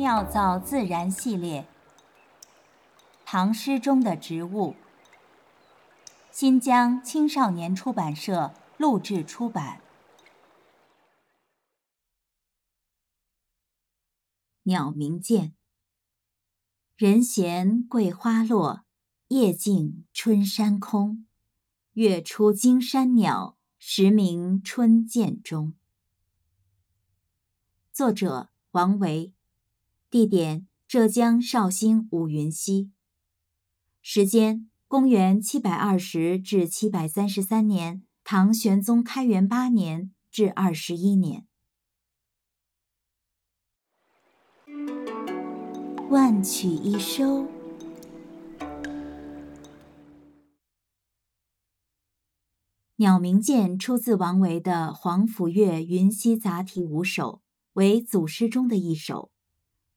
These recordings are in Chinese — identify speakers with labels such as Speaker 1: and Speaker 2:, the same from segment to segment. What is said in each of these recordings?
Speaker 1: 妙造自然系列，唐诗中的植物。新疆青少年出版社录制出版。鸟鸣涧。人闲桂花落，夜静春山空。月出惊山鸟，时鸣春涧中。作者。王维，地点浙江绍兴五云溪。时间公元七百二十至七百三十三年，唐玄宗开元八年至二十一年。万曲一收。鸟鸣涧出自王维的《皇甫岳云溪杂题五首》。为祖诗中的一首，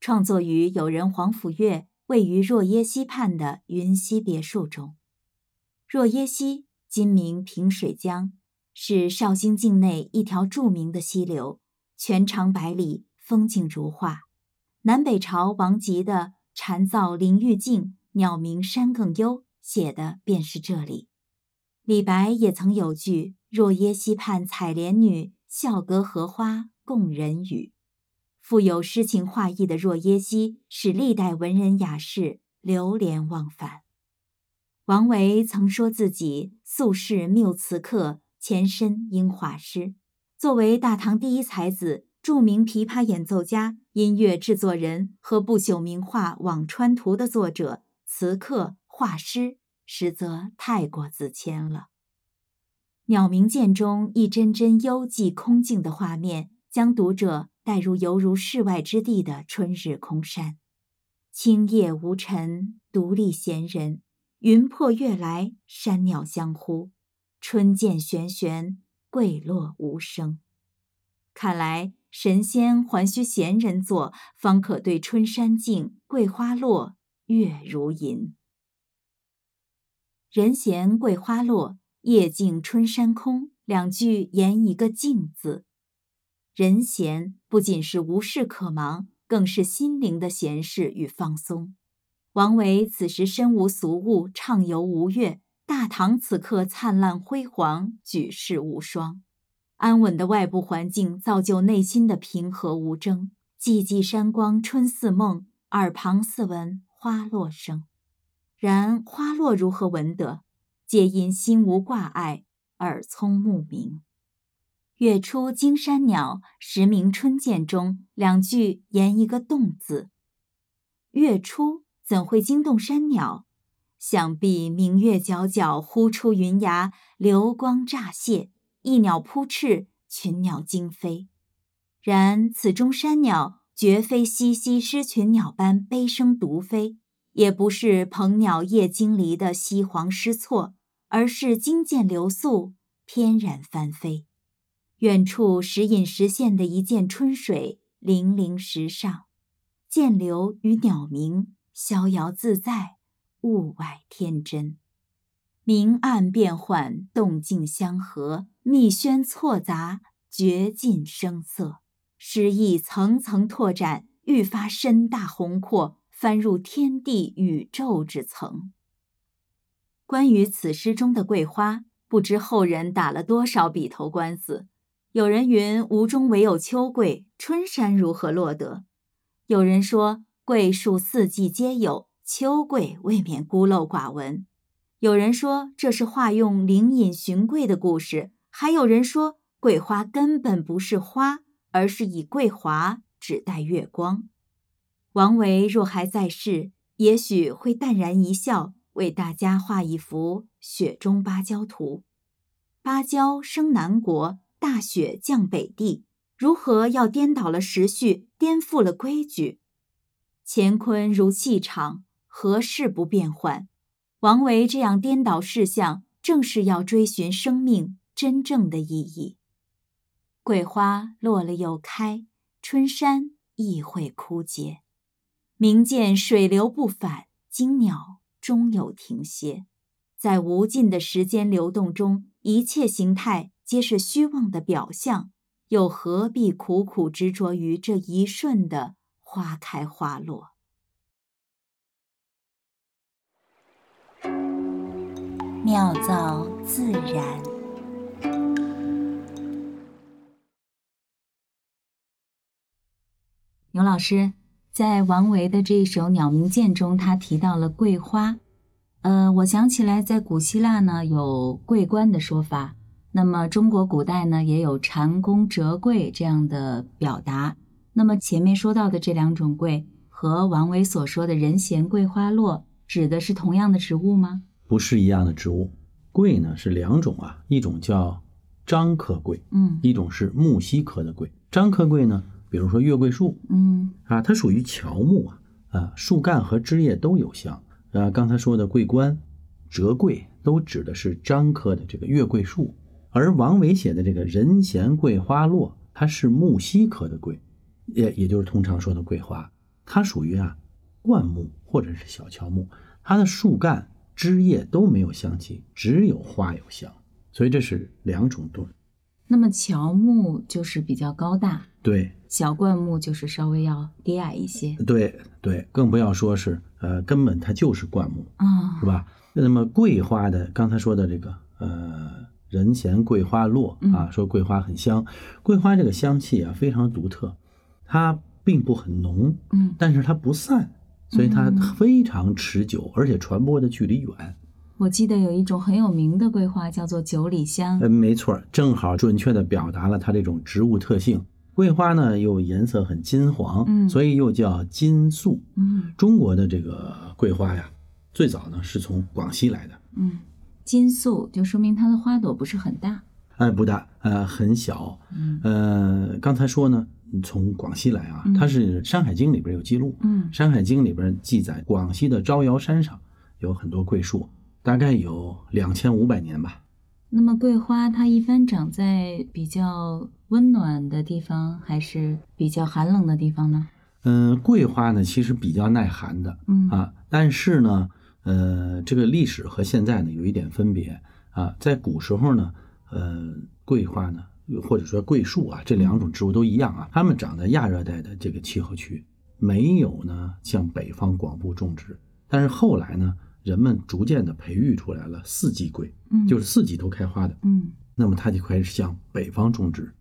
Speaker 1: 创作于友人皇甫岳位于若耶溪畔的云溪别墅中。若耶溪今名平水江，是绍兴境内一条著名的溪流，全长百里，风景如画。南北朝王吉的“蝉噪林愈静，鸟鸣山更幽”写的便是这里。李白也曾有句“若耶溪畔采莲女，笑隔荷花共人语”。富有诗情画意的若耶溪，使历代文人雅士流连忘返。王维曾说自己素是谬词客，前身应画师。作为大唐第一才子、著名琵琶演奏家、音乐制作人和不朽名画《辋川图》的作者，词客、画师，实则太过自谦了。鸟鸣涧中一帧帧幽寂空静的画面，将读者。带入犹如世外之地的春日空山，清夜无尘，独立闲人。云破月来，山鸟相呼，春涧悬悬，桂落无声。看来神仙还需闲人坐，方可对春山静，桂花落，月如银。人闲桂花落，夜静春山空。两句言一个静字。人闲不仅是无事可忙，更是心灵的闲适与放松。王维此时身无俗物，畅游吴越；大唐此刻灿烂辉煌，举世无双。安稳的外部环境造就内心的平和无争。寂寂山光春似梦，耳旁似闻花落声。然花落如何闻得？皆因心无挂碍，耳聪目明。月出惊山鸟，时鸣春涧中。两句言一个动字。月出怎会惊动山鸟？想必明月皎皎，忽出云崖，流光乍泄，一鸟扑翅，群鸟惊飞。然此中山鸟绝非淅淅失群鸟般悲声独飞，也不是鹏鸟夜惊离的西黄失措，而是惊见流速，翩然翻飞。远处时隐时现的一涧春水，粼粼石上，涧流与鸟鸣，逍遥自在，物外天真。明暗变幻，动静相合，密喧错杂，绝尽声色。诗意层层拓展，愈发深大宏阔，翻入天地宇宙之层。关于此诗中的桂花，不知后人打了多少笔头官司。有人云：“吴中唯有秋桂，春山如何落得？”有人说：“桂树四季皆有，秋桂未免孤陋寡闻。”有人说这是化用灵隐寻桂的故事，还有人说桂花根本不是花，而是以桂华指代月光。王维若还在世，也许会淡然一笑，为大家画一幅《雪中芭蕉图》。芭蕉生南国。大雪降北地，如何要颠倒了时序，颠覆了规矩？乾坤如戏场，何事不变换？王维这样颠倒事项，正是要追寻生命真正的意义。桂花落了又开，春山亦会枯竭。明见水流不返，惊鸟终有停歇。在无尽的时间流动中，一切形态。皆是虚妄的表象，又何必苦苦执着于这一瞬的花开花落。妙造自然。牛老师在王维的这首《鸟鸣涧》中，他提到了桂花。呃，我想起来，在古希腊呢有桂冠的说法，那么中国古代呢也有蟾宫折桂这样的表达。那么前面说到的这两种桂，和王维所说的人闲桂花落，指的是同样的植物吗？
Speaker 2: 不是一样的植物，桂呢是两种啊，一种叫樟科桂，
Speaker 1: 嗯
Speaker 2: 一种是木犀科的桂。樟科桂呢，比如说月桂树
Speaker 1: 嗯
Speaker 2: 啊，它属于乔木啊，啊，树干和枝叶都有香。啊，刚才说的桂冠、折桂都指的是樟科的这个月桂树，而王维写的这个“人闲桂花落”，它是木犀科的桂，也也就是通常说的桂花，它属于啊灌木或者是小乔木，它的树干、枝叶都没有香气，只有花有香，所以这是两种动物。
Speaker 1: 那么乔木就是比较高大，
Speaker 2: 对
Speaker 1: 小灌木就是稍微要低矮一些
Speaker 2: 对对，更不要说是呃，根本它就是灌木，
Speaker 1: 啊，
Speaker 2: 是？吧？那么桂花的，刚才说的这个呃，人闲桂花落啊，说桂花很香，桂花这个香气啊非常独特，它并不很浓，
Speaker 1: 嗯，
Speaker 2: 但是它不散，所以它
Speaker 1: 嗯。
Speaker 2: 非常持久，而且传播的距离远。
Speaker 1: 我记得有一种很有名的桂花叫做九里香，
Speaker 2: 嗯，没错，正好准确的表达了它这种植物特性。桂花呢又颜色很金黄，
Speaker 1: 嗯。
Speaker 2: 所以又叫金粟。
Speaker 1: 嗯。
Speaker 2: 中国的这个桂花呀，最早呢是从广西来的，
Speaker 1: 嗯，金粟就说明它的花朵不是很大，
Speaker 2: 哎，不大，呃，很小。
Speaker 1: 嗯
Speaker 2: 呃，刚才说呢，从广西来啊，它是《山海经》里边有记录，
Speaker 1: 嗯
Speaker 2: 山海经》里边记载，广西的招摇山上有很多桂树，大概有两千五百年吧。
Speaker 1: 那么桂花它一般长在比较温暖的地方，还是比较寒冷的地方呢？
Speaker 2: 嗯、桂花呢其实比较耐寒的
Speaker 1: 嗯
Speaker 2: 啊，但是呢，呃，这个历史和现在呢有一点分别啊，在古时候呢，呃，桂花呢或者说桂树啊这两种植物都一样啊，它们长在亚热带的这个气候区，没有呢向北方广布种植。但是后来呢，人们逐渐的培育出来了四季桂，
Speaker 1: 嗯
Speaker 2: 就是四季都开花的，
Speaker 1: 嗯，
Speaker 2: 那么它就开始向北方种植。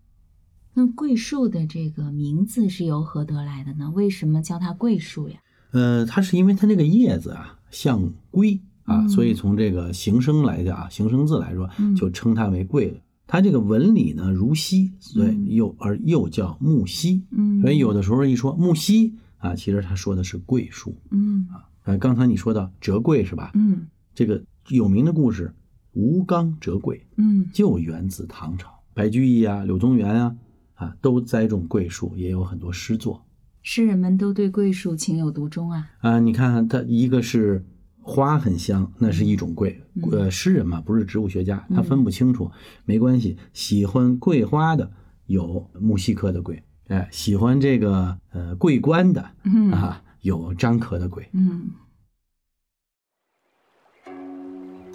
Speaker 1: 那桂树的这个名字是由何得来的呢？为什么叫它桂树呀？
Speaker 2: 呃，它是因为它这个叶子啊像龟啊，
Speaker 1: 嗯
Speaker 2: 所以从这个形声来讲啊，形声字来说
Speaker 1: 嗯，
Speaker 2: 就称它为桂了。它这个纹理呢如犀，所以
Speaker 1: 嗯
Speaker 2: 又而又叫木犀。
Speaker 1: 嗯，
Speaker 2: 所以有的时候一说木犀啊，其实他说的是桂树。
Speaker 1: 嗯
Speaker 2: 呃，刚才你说到折桂是吧？
Speaker 1: 嗯
Speaker 2: 这个有名的故事吴刚折桂
Speaker 1: 嗯
Speaker 2: 就源自唐朝，白居易啊、柳宗元啊啊都栽种桂树，也有很多诗作。
Speaker 1: 诗人们都对桂树情有独钟啊。
Speaker 2: 啊，你看它一个是花很香，那是一种桂。
Speaker 1: 嗯
Speaker 2: 呃，诗人嘛，不是植物学家，他分不清楚，没关系。喜欢桂花的有木犀科的桂，哎，喜欢这个呃桂冠的
Speaker 1: 嗯
Speaker 2: 啊，有樟科的桂。
Speaker 1: 嗯，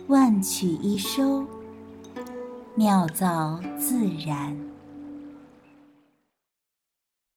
Speaker 3: 万曲一收，妙造自然。